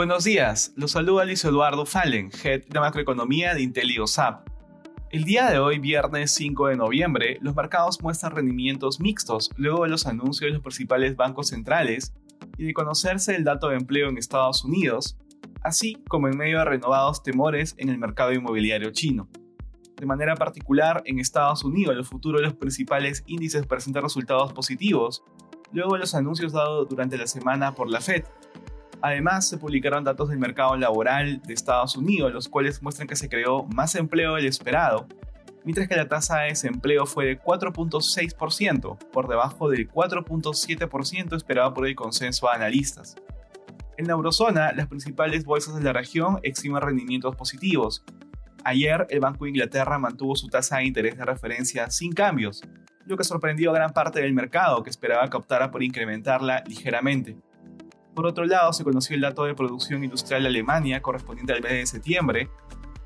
Buenos días, los saluda Luis Eduardo Fallen, Head de Macroeconomía de IntelioSAP. El día de hoy, viernes 5 de noviembre, los mercados muestran rendimientos mixtos luego de los anuncios de los principales bancos centrales y de conocerse el dato de empleo en Estados Unidos, así como en medio de renovados temores en el mercado inmobiliario chino. De manera particular, en Estados Unidos los futuros de los principales índices presentan resultados positivos, luego de los anuncios dados durante la semana por la Fed, Además, se publicaron datos del mercado laboral de Estados Unidos, los cuales muestran que se creó más empleo del esperado, mientras que la tasa de desempleo fue de 4.6%, por debajo del 4.7% esperado por el consenso de analistas. En la eurozona, las principales bolsas de la región exhiben rendimientos positivos. Ayer, el Banco de Inglaterra mantuvo su tasa de interés de referencia sin cambios, lo que sorprendió a gran parte del mercado que esperaba que optara por incrementarla ligeramente. Por otro lado, se conoció el dato de producción industrial de Alemania correspondiente al mes de septiembre,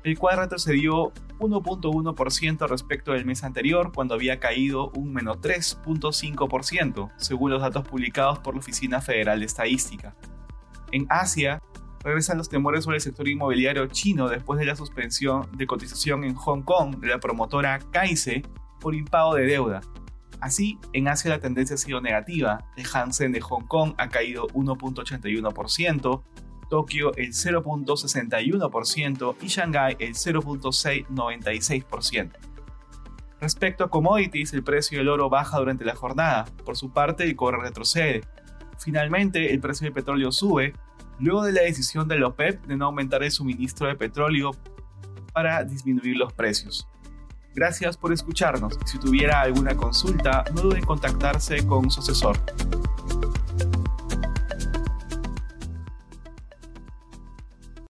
el cual retrocedió 1.1% respecto del mes anterior, cuando había caído un menos 3.5%, según los datos publicados por la Oficina Federal de Estadística. En Asia, regresan los temores sobre el sector inmobiliario chino después de la suspensión de cotización en Hong Kong de la promotora Kaise por impago de deuda, Así, en Asia la tendencia ha sido negativa. El Hansen de Hong Kong ha caído 1.81%, Tokio el 0.61% y Shanghai el 0.96%. Respecto a commodities, el precio del oro baja durante la jornada. Por su parte, el cobre retrocede. Finalmente, el precio del petróleo sube luego de la decisión de la OPEP de no aumentar el suministro de petróleo para disminuir los precios. Gracias por escucharnos. Si tuviera alguna consulta, no duden en contactarse con su asesor.